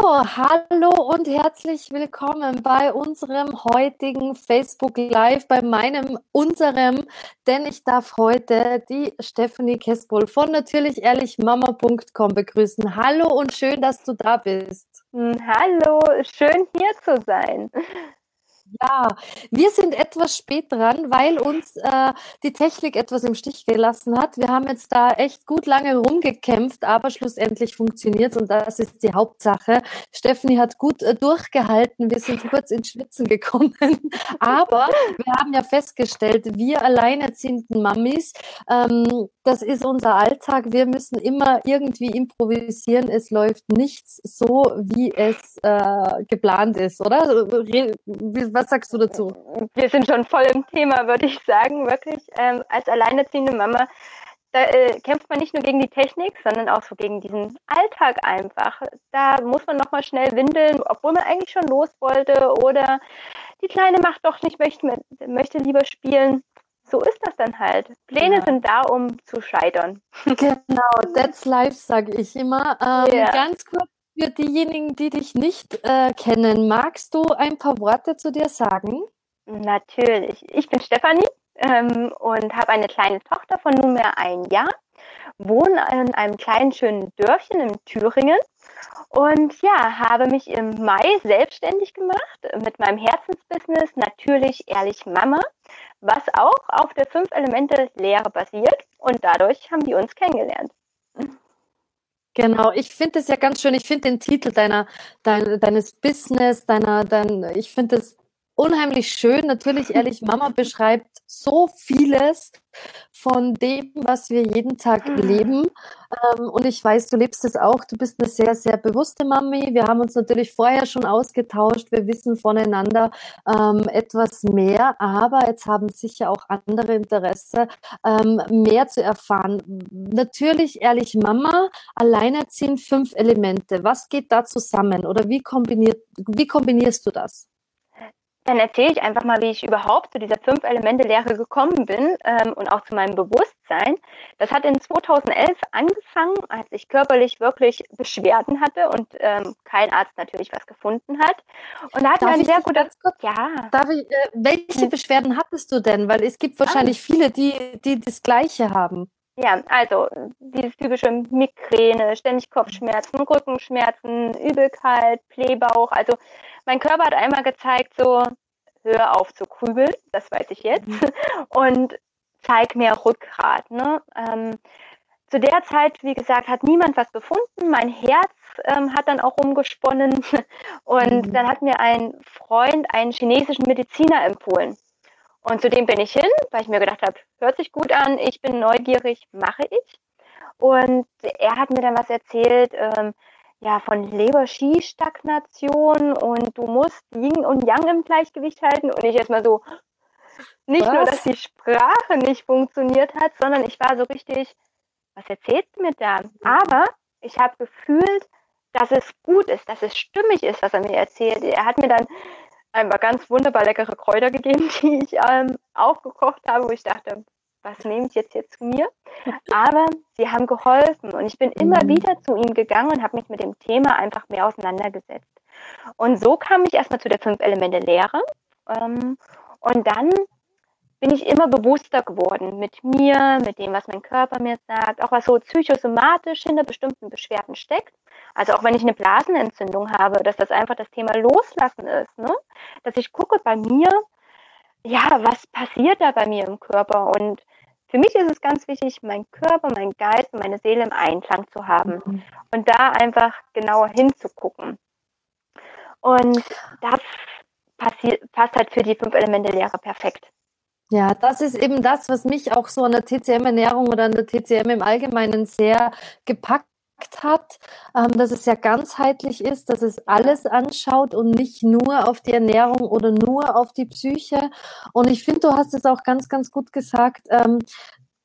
hallo und herzlich willkommen bei unserem heutigen Facebook Live, bei meinem, unserem, denn ich darf heute die Stephanie Kespol von natürlich ehrlich Mama.com begrüßen. Hallo und schön, dass du da bist. Hm, hallo, schön hier zu sein. Ja, wir sind etwas spät dran, weil uns äh, die Technik etwas im Stich gelassen hat. Wir haben jetzt da echt gut lange rumgekämpft, aber schlussendlich funktioniert und das ist die Hauptsache. Stephanie hat gut äh, durchgehalten. Wir sind kurz ins Schwitzen gekommen, aber wir haben ja festgestellt, wir alleinerziehenden Mamis, ähm, das ist unser Alltag. Wir müssen immer irgendwie improvisieren. Es läuft nichts so, wie es äh, geplant ist, oder? Was sagst du dazu? Wir sind schon voll im Thema, würde ich sagen, wirklich. Ähm, als alleinerziehende Mama, da äh, kämpft man nicht nur gegen die Technik, sondern auch so gegen diesen Alltag einfach. Da muss man nochmal schnell windeln, obwohl man eigentlich schon los wollte oder die Kleine macht doch nicht, möchte, möchte lieber spielen. So ist das dann halt. Pläne ja. sind da, um zu scheitern. Genau, that's life, sage ich immer. Ähm, ja. Ganz kurz für diejenigen, die dich nicht äh, kennen, magst du ein paar Worte zu dir sagen? Natürlich. Ich bin Stefanie ähm, und habe eine kleine Tochter von nunmehr ein Jahr, wohne in einem kleinen schönen Dörfchen in Thüringen und ja, habe mich im Mai selbstständig gemacht mit meinem Herzensbusiness Natürlich Ehrlich Mama, was auch auf der Fünf-Elemente-Lehre basiert und dadurch haben wir uns kennengelernt. Genau, ich finde es ja ganz schön. Ich finde den Titel deiner, dein, deines Business, deiner, dein, ich finde es unheimlich schön. Natürlich, ehrlich, Mama beschreibt so vieles von dem, was wir jeden Tag mhm. leben. Ähm, und ich weiß, du lebst es auch. Du bist eine sehr, sehr bewusste Mami. Wir haben uns natürlich vorher schon ausgetauscht. Wir wissen voneinander ähm, etwas mehr. Aber jetzt haben sicher auch andere Interesse, ähm, mehr zu erfahren. Natürlich, ehrlich, Mama, alleinerziehend fünf Elemente. Was geht da zusammen? Oder wie, kombiniert, wie kombinierst du das? Dann erzähle ich einfach mal, wie ich überhaupt zu dieser Fünf-Elemente-Lehre gekommen bin ähm, und auch zu meinem Bewusstsein. Das hat in 2011 angefangen, als ich körperlich wirklich Beschwerden hatte und ähm, kein Arzt natürlich was gefunden hat. Und da hat mir ein sehr guter... Ja. Darf ich, äh, welche Beschwerden hattest du denn? Weil es gibt wahrscheinlich ah. viele, die, die das Gleiche haben. Ja, also dieses typische Migräne, ständig Kopfschmerzen, Rückenschmerzen, Übelkeit, Blähbauch. Also mein Körper hat einmal gezeigt, so hör auf zu krübeln, das weiß ich jetzt, mhm. und zeig mehr Rückgrat. Ne? Ähm, zu der Zeit, wie gesagt, hat niemand was gefunden. Mein Herz ähm, hat dann auch rumgesponnen und mhm. dann hat mir ein Freund einen chinesischen Mediziner empfohlen. Und zu dem bin ich hin, weil ich mir gedacht habe, hört sich gut an, ich bin neugierig, mache ich. Und er hat mir dann was erzählt, ähm, ja, von Leber-Ski-Stagnation und du musst Yin und Yang im Gleichgewicht halten. Und ich erstmal so, nicht was? nur, dass die Sprache nicht funktioniert hat, sondern ich war so richtig, was erzählt mir da? Aber ich habe gefühlt, dass es gut ist, dass es stimmig ist, was er mir erzählt. Er hat mir dann einfach ganz wunderbar leckere Kräuter gegeben, die ich ähm, aufgekocht habe, wo ich dachte, was nehme ich jetzt hier zu mir? Aber sie haben geholfen und ich bin immer mhm. wieder zu ihm gegangen und habe mich mit dem Thema einfach mehr auseinandergesetzt. Und so kam ich erstmal zu der Fünf-Elemente-Lehre. Ähm, und dann bin ich immer bewusster geworden mit mir, mit dem, was mein Körper mir sagt, auch was so psychosomatisch hinter bestimmten Beschwerden steckt. Also auch wenn ich eine Blasenentzündung habe, dass das einfach das Thema Loslassen ist, ne? dass ich gucke bei mir, ja, was passiert da bei mir im Körper? Und für mich ist es ganz wichtig, meinen Körper, meinen Geist und meine Seele im Einklang zu haben mhm. und da einfach genauer hinzugucken. Und das passt halt für die Fünf-Elemente-Lehre perfekt. Ja, das ist eben das, was mich auch so an der TCM-Ernährung oder an der TCM im Allgemeinen sehr gepackt hat, ähm, dass es ja ganzheitlich ist, dass es alles anschaut und nicht nur auf die Ernährung oder nur auf die Psyche. Und ich finde, du hast es auch ganz, ganz gut gesagt. Ähm,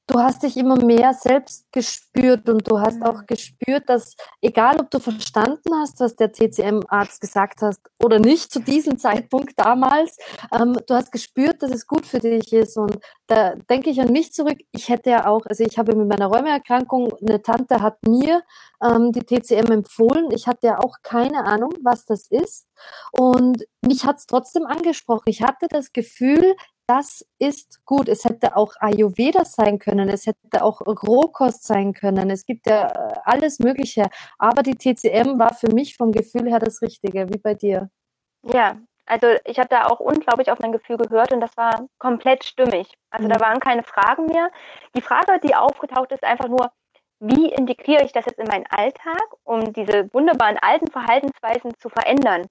du hast dich immer mehr selbst gespürt und du hast auch gespürt, dass egal ob du verstanden hast, was der TCM-Arzt gesagt hat oder nicht zu diesem Zeitpunkt damals, ähm, du hast gespürt, dass es gut für dich ist. Und da denke ich an mich zurück. Ich hätte ja auch, also ich habe mit meiner Rheumaerkrankung, eine Tante hat mir ähm, die TCM empfohlen. Ich hatte ja auch keine Ahnung, was das ist. Und mich hat es trotzdem angesprochen. Ich hatte das Gefühl, das ist gut. Es hätte auch Ayurveda sein können, es hätte auch Rohkost sein können. Es gibt ja äh, alles Mögliche. Aber die TCM war für mich vom Gefühl her das Richtige, wie bei dir. Ja, also ich habe da auch unglaublich auf mein Gefühl gehört und das war komplett stimmig. Also mhm. da waren keine Fragen mehr. Die Frage, die aufgetaucht ist, einfach nur, wie integriere ich das jetzt in meinen Alltag, um diese wunderbaren alten Verhaltensweisen zu verändern?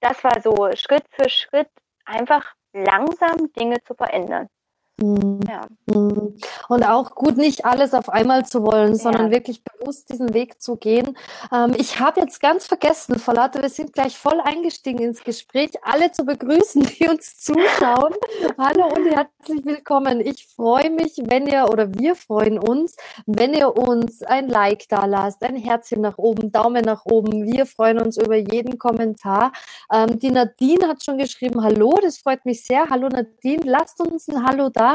Das war so Schritt für Schritt einfach langsam Dinge zu verändern. Mhm. Ja. Mhm. Und auch gut, nicht alles auf einmal zu wollen, sondern ja. wirklich bewusst diesen Weg zu gehen. Ähm, ich habe jetzt ganz vergessen, Verlate, wir sind gleich voll eingestiegen ins Gespräch, alle zu begrüßen, die uns zuschauen. Hallo und herzlich willkommen. Ich freue mich, wenn ihr oder wir freuen uns, wenn ihr uns ein Like da lasst, ein Herzchen nach oben, Daumen nach oben. Wir freuen uns über jeden Kommentar. Ähm, die Nadine hat schon geschrieben, hallo, das freut mich sehr. Hallo Nadine, lasst uns ein Hallo da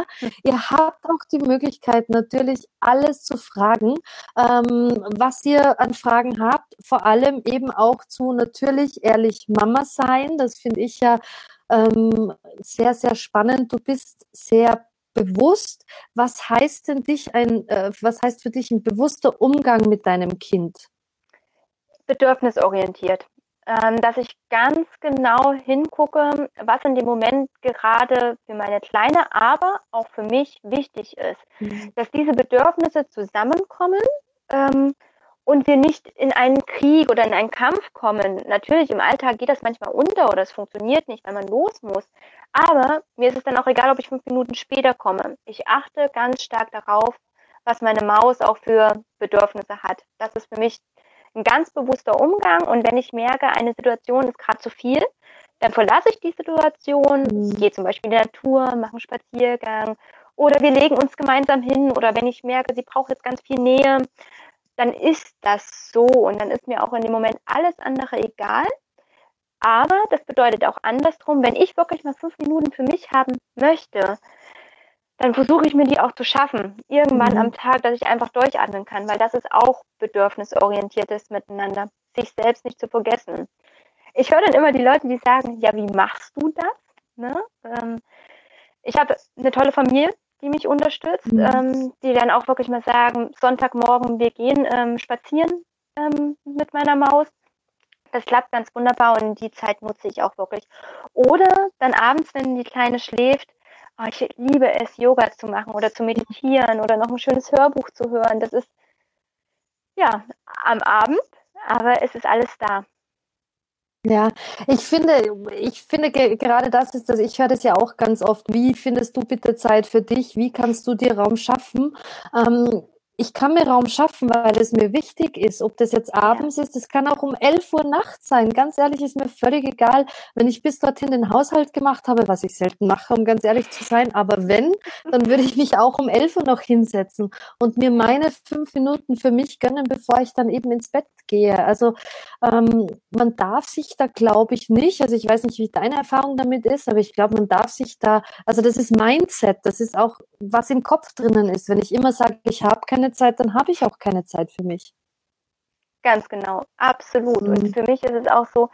Ihr habt auch die Möglichkeit, natürlich alles zu fragen, ähm, was ihr an Fragen habt. Vor allem eben auch zu natürlich ehrlich Mama sein. Das finde ich ja ähm, sehr, sehr spannend. Du bist sehr bewusst. Was heißt denn dich ein, äh, was heißt für dich ein bewusster Umgang mit deinem Kind? Bedürfnisorientiert ähm, dass ich ganz genau hingucke, was in dem Moment gerade für meine Kleine, aber auch für mich wichtig ist. Mhm. Dass diese Bedürfnisse zusammenkommen ähm, und wir nicht in einen Krieg oder in einen Kampf kommen. Natürlich, im Alltag geht das manchmal unter oder es funktioniert nicht, weil man los muss. Aber mir ist es dann auch egal, ob ich fünf Minuten später komme. Ich achte ganz stark darauf, was meine Maus auch für Bedürfnisse hat. Das ist für mich ein ganz bewusster Umgang. Und wenn ich merke, eine Situation ist gerade zu viel, dann verlasse ich die Situation, mhm. gehe zum Beispiel in die Natur, mache einen Spaziergang oder wir legen uns gemeinsam hin oder wenn ich merke, sie braucht jetzt ganz viel Nähe, dann ist das so und dann ist mir auch in dem Moment alles andere egal. Aber das bedeutet auch andersrum, wenn ich wirklich mal fünf Minuten für mich haben möchte, dann versuche ich mir die auch zu schaffen, irgendwann mhm. am Tag, dass ich einfach durchatmen kann, weil das ist auch bedürfnisorientiertes Miteinander, sich selbst nicht zu vergessen. Ich höre dann immer die Leute, die sagen, ja, wie machst du das? Ne? Ähm, ich habe eine tolle Familie, die mich unterstützt, mhm. ähm, die dann auch wirklich mal sagen, Sonntagmorgen, wir gehen ähm, spazieren ähm, mit meiner Maus. Das klappt ganz wunderbar und die Zeit nutze ich auch wirklich. Oder dann abends, wenn die Kleine schläft, ich liebe es, Yoga zu machen oder zu meditieren oder noch ein schönes Hörbuch zu hören. Das ist ja am Abend, aber es ist alles da. Ja, ich finde, ich finde gerade das ist das, ich höre das ja auch ganz oft. Wie findest du bitte Zeit für dich? Wie kannst du dir Raum schaffen? Ähm, ich kann mir Raum schaffen, weil es mir wichtig ist. Ob das jetzt abends ja. ist, das kann auch um 11 Uhr nachts sein. Ganz ehrlich, ist mir völlig egal, wenn ich bis dorthin den Haushalt gemacht habe, was ich selten mache, um ganz ehrlich zu sein. Aber wenn, dann würde ich mich auch um 11 Uhr noch hinsetzen und mir meine fünf Minuten für mich gönnen, bevor ich dann eben ins Bett gehe. Also ähm, man darf sich da, glaube ich, nicht, also ich weiß nicht, wie deine Erfahrung damit ist, aber ich glaube, man darf sich da, also das ist Mindset, das ist auch, was im Kopf drinnen ist. Wenn ich immer sage, ich habe keine Zeit, dann habe ich auch keine Zeit für mich. Ganz genau, absolut. Mhm. Und für mich ist es auch so,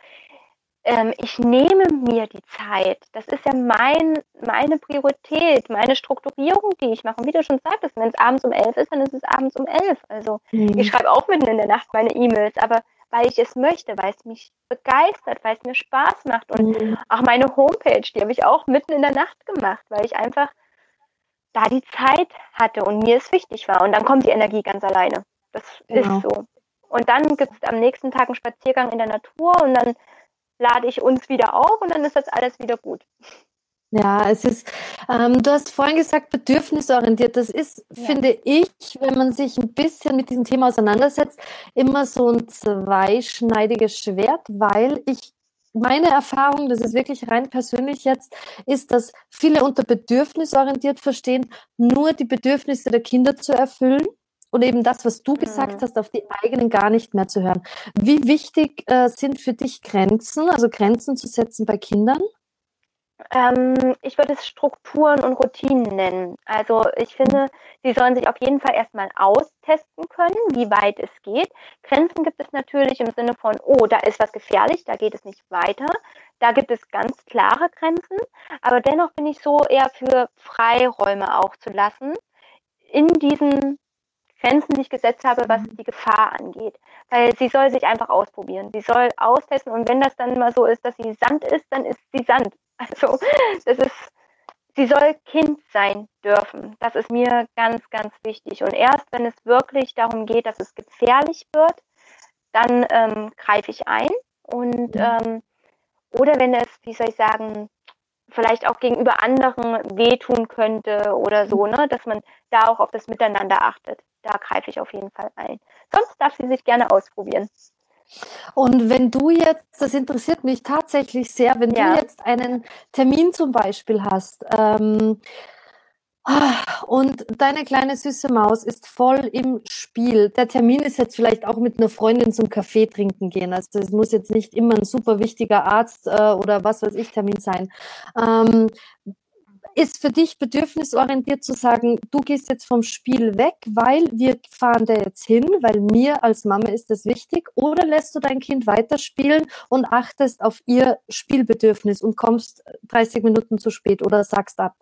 ähm, ich nehme mir die Zeit. Das ist ja mein, meine Priorität, meine Strukturierung, die ich mache. Und wie du schon sagtest, wenn es abends um elf ist, dann ist es abends um elf. Also mhm. ich schreibe auch mitten in der Nacht meine E-Mails, aber weil ich es möchte, weil es mich begeistert, weil es mir Spaß macht. Und mhm. auch meine Homepage, die habe ich auch mitten in der Nacht gemacht, weil ich einfach da die Zeit hatte und mir es wichtig war. Und dann kommt die Energie ganz alleine. Das genau. ist so. Und dann gibt es am nächsten Tag einen Spaziergang in der Natur und dann lade ich uns wieder auf und dann ist das alles wieder gut. Ja, es ist, ähm, du hast vorhin gesagt, bedürfnisorientiert. Das ist, ja. finde ich, wenn man sich ein bisschen mit diesem Thema auseinandersetzt, immer so ein zweischneidiges Schwert, weil ich meine Erfahrung, das ist wirklich rein persönlich jetzt, ist, dass viele unter bedürfnisorientiert verstehen, nur die Bedürfnisse der Kinder zu erfüllen und eben das, was du gesagt mhm. hast, auf die eigenen gar nicht mehr zu hören. Wie wichtig äh, sind für dich Grenzen, also Grenzen zu setzen bei Kindern? Ähm, ich würde es Strukturen und Routinen nennen. Also ich finde, sie sollen sich auf jeden Fall erstmal austesten können, wie weit es geht. Grenzen gibt es natürlich im Sinne von, oh, da ist was gefährlich, da geht es nicht weiter. Da gibt es ganz klare Grenzen. Aber dennoch bin ich so eher für Freiräume auch zu lassen in diesen Grenzen, die ich gesetzt habe, was die Gefahr angeht. Weil sie soll sich einfach ausprobieren. Sie soll austesten und wenn das dann mal so ist, dass sie Sand ist, dann ist sie Sand. Also das ist, sie soll Kind sein dürfen. Das ist mir ganz, ganz wichtig. Und erst wenn es wirklich darum geht, dass es gefährlich wird, dann ähm, greife ich ein. Und mhm. ähm, oder wenn es, wie soll ich sagen, vielleicht auch gegenüber anderen wehtun könnte oder so, ne, dass man da auch auf das Miteinander achtet. Da greife ich auf jeden Fall ein. Sonst darf sie sich gerne ausprobieren. Und wenn du jetzt, das interessiert mich tatsächlich sehr, wenn ja. du jetzt einen Termin zum Beispiel hast, ähm, und deine kleine süße Maus ist voll im Spiel. Der Termin ist jetzt vielleicht auch mit einer Freundin zum Kaffee trinken gehen. Also es muss jetzt nicht immer ein super wichtiger Arzt äh, oder was weiß ich Termin sein. Ähm, ist für dich bedürfnisorientiert zu sagen, du gehst jetzt vom Spiel weg, weil wir fahren da jetzt hin, weil mir als Mama ist das wichtig, oder lässt du dein Kind weiterspielen und achtest auf ihr Spielbedürfnis und kommst 30 Minuten zu spät oder sagst ab?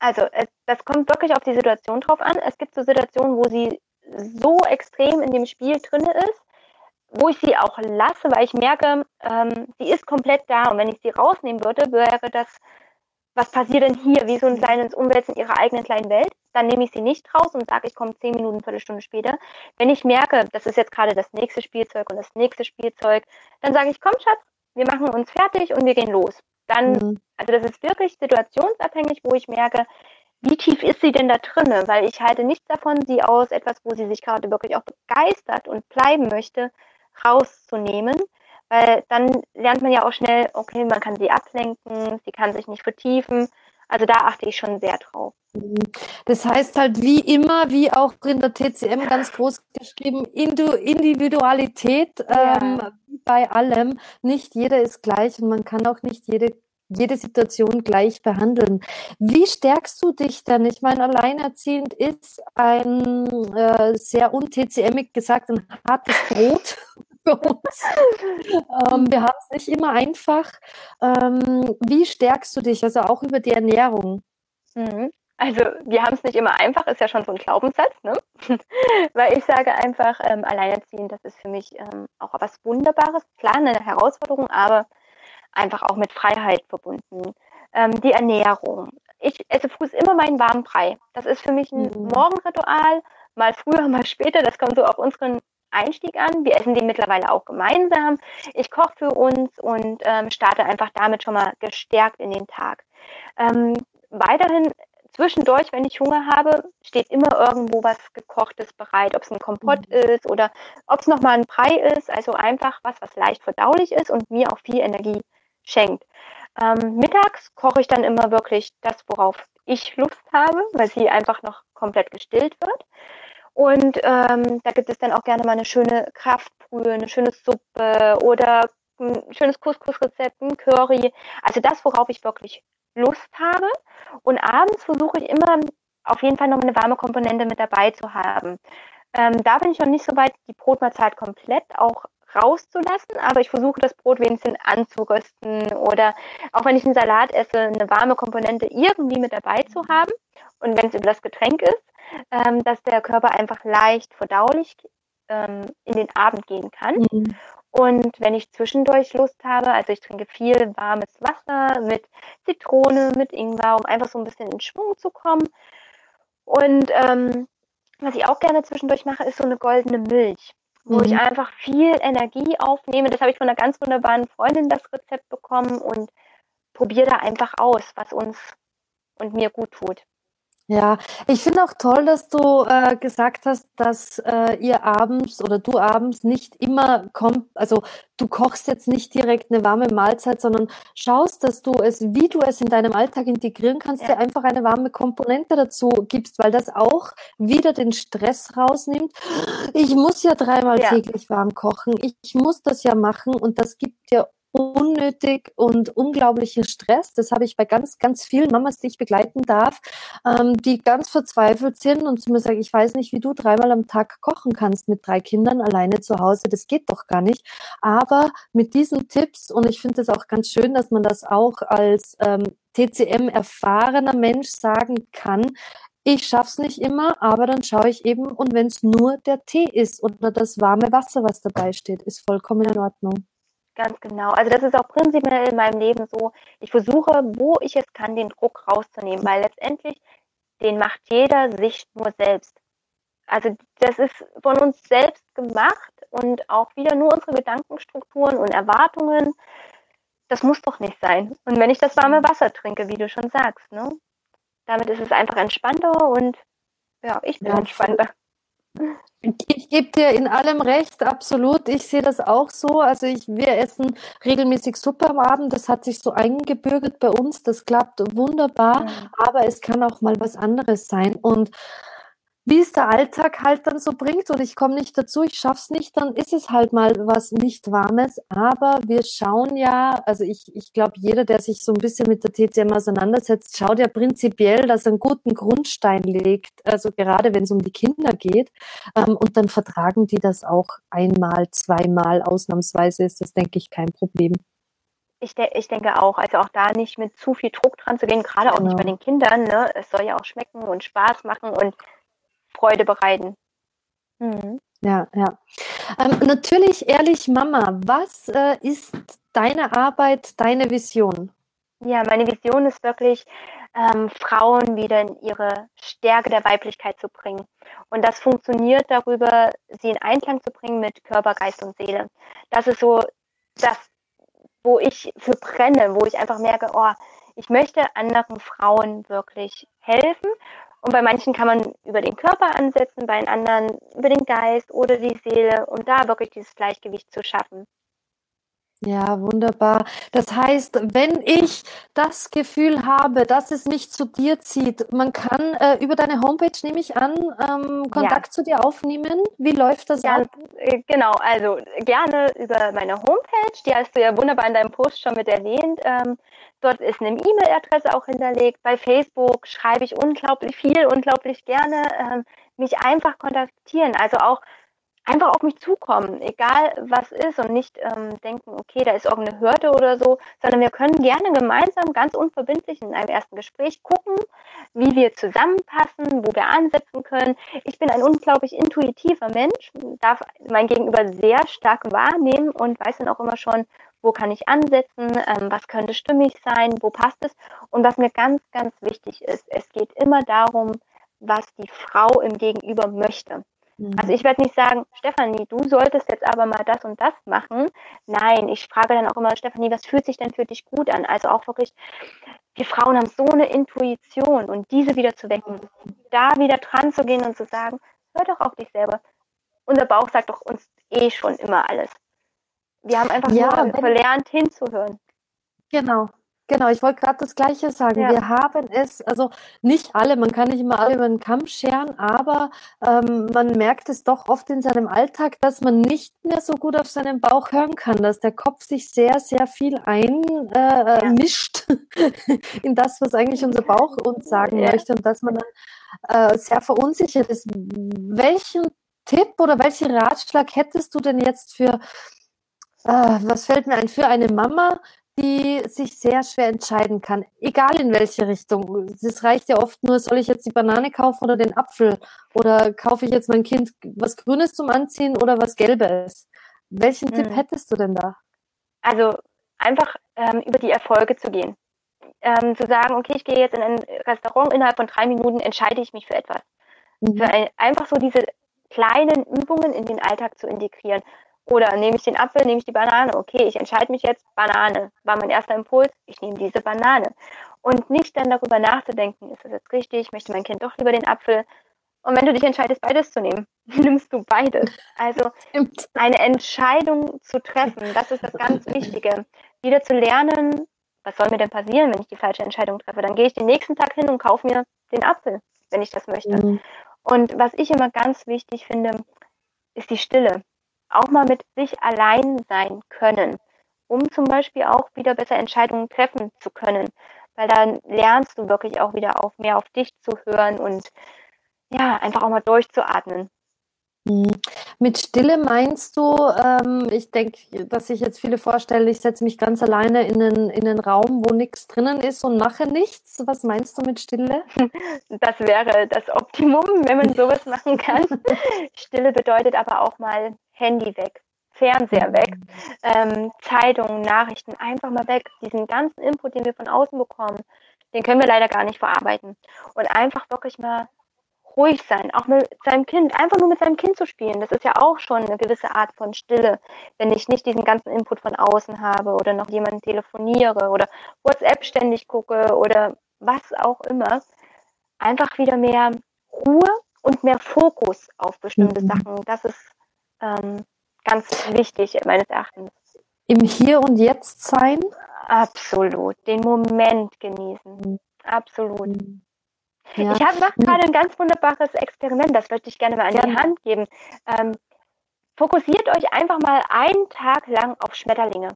Also das kommt wirklich auf die Situation drauf an. Es gibt so Situationen, wo sie so extrem in dem Spiel drin ist, wo ich sie auch lasse, weil ich merke, ähm, sie ist komplett da und wenn ich sie rausnehmen würde, wäre das was passiert denn hier, wie so ein kleines Umwälzen in ihrer eigenen kleinen Welt, dann nehme ich sie nicht raus und sage, ich komme zehn Minuten, Viertelstunde später. Wenn ich merke, das ist jetzt gerade das nächste Spielzeug und das nächste Spielzeug, dann sage ich, komm Schatz, wir machen uns fertig und wir gehen los. Dann, mhm. also das ist wirklich situationsabhängig, wo ich merke, wie tief ist sie denn da drinne? Weil ich halte nichts davon, sie aus etwas, wo sie sich gerade wirklich auch begeistert und bleiben möchte, rauszunehmen. Weil dann lernt man ja auch schnell, okay, man kann sie ablenken, sie kann sich nicht vertiefen. Also da achte ich schon sehr drauf. Das heißt halt wie immer, wie auch in der TCM ganz groß geschrieben, Individualität ja. ähm, bei allem. Nicht jeder ist gleich und man kann auch nicht jede jede Situation gleich behandeln. Wie stärkst du dich denn? Ich meine, alleinerziehend ist ein äh, sehr un-TCMig gesagt ein hartes Brot für uns. ähm, wir haben es nicht immer einfach. Ähm, wie stärkst du dich, also auch über die Ernährung? Mhm. Also wir haben es nicht immer einfach, ist ja schon so ein Glaubenssatz, ne? Weil ich sage einfach, ähm, alleinerziehend, das ist für mich ähm, auch was Wunderbares. Klar, eine Herausforderung, aber einfach auch mit Freiheit verbunden. Ähm, die Ernährung. Ich esse früh immer meinen warmen Brei. Das ist für mich ein mhm. Morgenritual, mal früher, mal später. Das kommt so auf unseren Einstieg an. Wir essen den mittlerweile auch gemeinsam. Ich koche für uns und ähm, starte einfach damit schon mal gestärkt in den Tag. Ähm, weiterhin zwischendurch, wenn ich Hunger habe, steht immer irgendwo was gekochtes bereit, ob es ein Kompott mhm. ist oder ob es nochmal ein Brei ist. Also einfach was, was leicht verdaulich ist und mir auch viel Energie schenkt. Ähm, mittags koche ich dann immer wirklich das, worauf ich Lust habe, weil sie einfach noch komplett gestillt wird. Und ähm, da gibt es dann auch gerne mal eine schöne Kraftbrühe, eine schöne Suppe oder ein schönes Couscous-Rezept, ein Curry. Also das, worauf ich wirklich Lust habe. Und abends versuche ich immer auf jeden Fall noch eine warme Komponente mit dabei zu haben. Ähm, da bin ich noch nicht so weit, die Brotmahlzeit komplett auch rauszulassen, aber ich versuche das Brot wenigstens anzurösten oder auch wenn ich einen Salat esse, eine warme Komponente irgendwie mit dabei zu haben. Und wenn es über das Getränk ist, ähm, dass der Körper einfach leicht verdaulich ähm, in den Abend gehen kann. Mhm. Und wenn ich zwischendurch Lust habe, also ich trinke viel warmes Wasser mit Zitrone, mit Ingwer, um einfach so ein bisschen in Schwung zu kommen. Und ähm, was ich auch gerne zwischendurch mache, ist so eine goldene Milch wo mhm. ich einfach viel Energie aufnehme. Das habe ich von einer ganz wunderbaren Freundin das Rezept bekommen und probiere da einfach aus, was uns und mir gut tut. Ja, ich finde auch toll, dass du äh, gesagt hast, dass äh, ihr abends oder du abends nicht immer kommt, also du kochst jetzt nicht direkt eine warme Mahlzeit, sondern schaust, dass du es, wie du es in deinem Alltag integrieren kannst, ja. dir einfach eine warme Komponente dazu gibst, weil das auch wieder den Stress rausnimmt. Ich muss ja dreimal ja. täglich warm kochen, ich muss das ja machen und das gibt dir unnötig und unglaublichen Stress. Das habe ich bei ganz, ganz vielen Mamas, die ich begleiten darf, ähm, die ganz verzweifelt sind und zu mir sagen, ich weiß nicht, wie du dreimal am Tag kochen kannst mit drei Kindern alleine zu Hause. Das geht doch gar nicht. Aber mit diesen Tipps, und ich finde es auch ganz schön, dass man das auch als ähm, TCM erfahrener Mensch sagen kann, ich schaff's nicht immer, aber dann schaue ich eben, und wenn es nur der Tee ist oder das warme Wasser, was dabei steht, ist vollkommen in Ordnung. Ganz genau. Also das ist auch prinzipiell in meinem Leben so. Ich versuche, wo ich es kann, den Druck rauszunehmen, weil letztendlich den macht jeder sich nur selbst. Also das ist von uns selbst gemacht und auch wieder nur unsere Gedankenstrukturen und Erwartungen. Das muss doch nicht sein. Und wenn ich das warme Wasser trinke, wie du schon sagst, ne? Damit ist es einfach entspannter und ja, ich bin ja, entspannter. Ich gebe dir in allem recht, absolut. Ich sehe das auch so. Also ich, wir essen regelmäßig Suppe am Abend. Das hat sich so eingebürgert bei uns. Das klappt wunderbar. Ja. Aber es kann auch mal was anderes sein. Und wie es der Alltag halt dann so bringt und ich komme nicht dazu, ich schaff's nicht, dann ist es halt mal was nicht Warmes. Aber wir schauen ja, also ich, ich glaube, jeder, der sich so ein bisschen mit der TCM auseinandersetzt, schaut ja prinzipiell, dass er einen guten Grundstein legt, also gerade wenn es um die Kinder geht. Ähm, und dann vertragen die das auch einmal, zweimal, ausnahmsweise ist das, denke ich, kein Problem. Ich, de ich, denke auch, also auch da nicht mit zu viel Druck dran zu gehen, gerade auch genau. nicht bei den Kindern. Ne? Es soll ja auch schmecken und Spaß machen und Freude bereiten. Mhm. Ja, ja. Ähm, natürlich, ehrlich, Mama, was äh, ist deine Arbeit, deine Vision? Ja, meine Vision ist wirklich, ähm, Frauen wieder in ihre Stärke der Weiblichkeit zu bringen. Und das funktioniert darüber, sie in Einklang zu bringen mit Körper, Geist und Seele. Das ist so das, wo ich für brenne, wo ich einfach merke, oh, ich möchte anderen Frauen wirklich helfen und bei manchen kann man über den Körper ansetzen, bei den anderen über den Geist oder die Seele, um da wirklich dieses Gleichgewicht zu schaffen. Ja, wunderbar. Das heißt, wenn ich das Gefühl habe, dass es mich zu dir zieht, man kann äh, über deine Homepage, nehme ich an, ähm, Kontakt ja. zu dir aufnehmen. Wie läuft das ab? Äh, genau, also gerne über meine Homepage. Die hast du ja wunderbar in deinem Post schon mit erwähnt. Ähm, dort ist eine E-Mail-Adresse auch hinterlegt. Bei Facebook schreibe ich unglaublich viel, unglaublich gerne. Ähm, mich einfach kontaktieren. Also auch einfach auf mich zukommen, egal was ist und nicht ähm, denken, okay, da ist irgendeine Hürde oder so, sondern wir können gerne gemeinsam ganz unverbindlich in einem ersten Gespräch gucken, wie wir zusammenpassen, wo wir ansetzen können. Ich bin ein unglaublich intuitiver Mensch, darf mein Gegenüber sehr stark wahrnehmen und weiß dann auch immer schon, wo kann ich ansetzen, ähm, was könnte stimmig sein, wo passt es. Und was mir ganz, ganz wichtig ist, es geht immer darum, was die Frau im Gegenüber möchte. Mhm. Also ich werde nicht sagen, Stefanie, du solltest jetzt aber mal das und das machen. Nein, ich frage dann auch immer, Stefanie, was fühlt sich denn für dich gut an? Also auch wirklich, wir Frauen haben so eine Intuition und diese wieder zu wecken, da wieder dran zu gehen und zu sagen, hör doch auf dich selber. Unser Bauch sagt doch uns eh schon immer alles. Wir haben einfach ja, nur verlernt hinzuhören. Genau, Genau, ich wollte gerade das Gleiche sagen. Ja. Wir haben es, also nicht alle, man kann nicht immer alle über den Kamm scheren, aber ähm, man merkt es doch oft in seinem Alltag, dass man nicht mehr so gut auf seinen Bauch hören kann, dass der Kopf sich sehr, sehr viel einmischt äh, ja. in das, was eigentlich unser Bauch uns sagen ja. möchte und dass man dann äh, sehr verunsichert ist. Welchen Tipp oder welchen Ratschlag hättest du denn jetzt für, äh, was fällt mir ein, für eine Mama, die sich sehr schwer entscheiden kann, egal in welche Richtung. Es reicht ja oft nur, soll ich jetzt die Banane kaufen oder den Apfel? Oder kaufe ich jetzt mein Kind was Grünes zum Anziehen oder was Gelbes? Welchen hm. Tipp hättest du denn da? Also einfach ähm, über die Erfolge zu gehen. Ähm, zu sagen, okay, ich gehe jetzt in ein Restaurant, innerhalb von drei Minuten entscheide ich mich für etwas. Mhm. Für ein, einfach so diese kleinen Übungen in den Alltag zu integrieren Oder nehme ich den Apfel, nehme ich die Banane? Okay, ich entscheide mich jetzt, Banane. War mein erster Impuls, ich nehme diese Banane. Und nicht dann darüber nachzudenken, ist das jetzt richtig, möchte mein Kind doch lieber den Apfel? Und wenn du dich entscheidest, beides zu nehmen, nimmst du beides. Also eine Entscheidung zu treffen, das ist das ganz Wichtige. Wieder zu lernen, was soll mir denn passieren, wenn ich die falsche Entscheidung treffe? Dann gehe ich den nächsten Tag hin und kaufe mir den Apfel, wenn ich das möchte. Mhm. Und was ich immer ganz wichtig finde, ist die Stille auch mal mit sich allein sein können, um zum Beispiel auch wieder besser Entscheidungen treffen zu können. Weil dann lernst du wirklich auch wieder auf mehr auf dich zu hören und ja, einfach auch mal durchzuatmen. Mhm. Mit Stille meinst du, ähm, ich denke, dass sich jetzt viele vorstellen, ich setze mich ganz alleine in einen, in einen Raum, wo nichts drinnen ist und mache nichts. Was meinst du mit Stille? Das wäre das Optimum, wenn man sowas machen kann. Stille bedeutet aber auch mal Handy weg, Fernseher weg, ähm, Zeitungen, Nachrichten einfach mal weg. Diesen ganzen Input, den wir von außen bekommen, den können wir leider gar nicht verarbeiten. Und einfach wirklich mal ruhig sein, auch mit seinem Kind, einfach nur mit seinem Kind zu spielen. Das ist ja auch schon eine gewisse Art von Stille, wenn ich nicht diesen ganzen Input von außen habe oder noch jemanden telefoniere oder WhatsApp ständig gucke oder was auch immer. Einfach wieder mehr Ruhe und mehr Fokus auf bestimmte mhm. Sachen. Das ist ähm, ganz wichtig meines Erachtens. Im Hier und Jetzt sein? Absolut. Den Moment genießen. Mhm. Absolut. Mhm. Ja. Ich habe mache gerade ein ganz wunderbares Experiment, das möchte ich gerne mal an ja. die Hand geben. Ähm, fokussiert euch einfach mal einen Tag lang auf Schmetterlinge.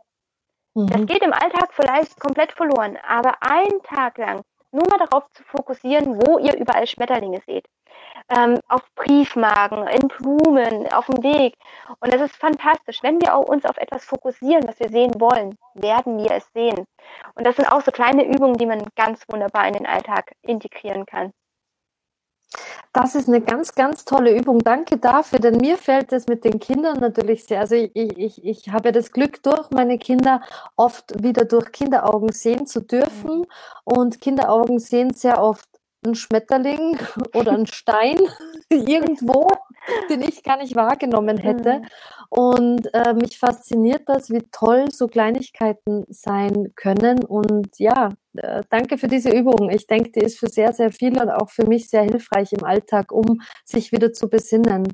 Mhm. Das geht im Alltag vielleicht komplett verloren, aber einen Tag lang nur mal darauf zu fokussieren, wo ihr überall Schmetterlinge seht. Ähm, auf Briefmarken, in Blumen, auf dem Weg. Und das ist fantastisch. Wenn wir uns auf etwas fokussieren, was wir sehen wollen, werden wir es sehen. Und das sind auch so kleine Übungen, die man ganz wunderbar in den Alltag integrieren kann. Das ist eine ganz, ganz tolle Übung. Danke dafür, denn mir fällt es mit den Kindern natürlich sehr. Also ich, ich, ich habe das Glück, durch meine Kinder oft wieder durch Kinderaugen sehen zu dürfen. Und Kinderaugen sehen sehr oft einen Schmetterling oder einen Stein irgendwo, den ich gar nicht wahrgenommen hätte. Mhm. Und äh, mich fasziniert das, wie toll so Kleinigkeiten sein können. Und ja, äh, danke für diese Übung. Ich denke, die ist für sehr, sehr viele und auch für mich sehr hilfreich im Alltag, um sich wieder zu besinnen.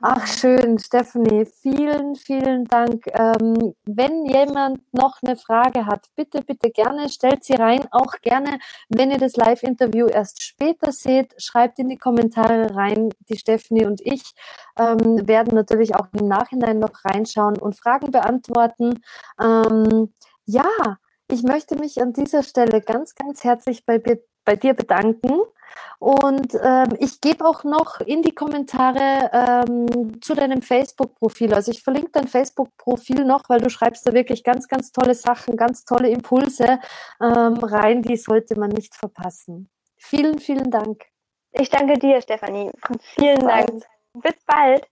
Ach, schön, Stephanie. Vielen, vielen Dank. Ähm, wenn jemand noch eine Frage hat, bitte, bitte gerne, stellt sie rein. Auch gerne, wenn ihr das Live-Interview erst später seht, schreibt in die Kommentare rein. Die Stephanie und ich ähm, werden natürlich auch im Nachhinein noch reinschauen und Fragen beantworten. Ähm, ja, ich möchte mich an dieser Stelle ganz, ganz herzlich bei, bei dir bedanken. Und ähm, ich gebe auch noch in die Kommentare ähm, zu deinem Facebook-Profil. Also ich verlinke dein Facebook-Profil noch, weil du schreibst da wirklich ganz, ganz tolle Sachen, ganz tolle Impulse ähm, rein, die sollte man nicht verpassen. Vielen, vielen Dank. Ich danke dir, Stefanie. Vielen Dank. Bis bald.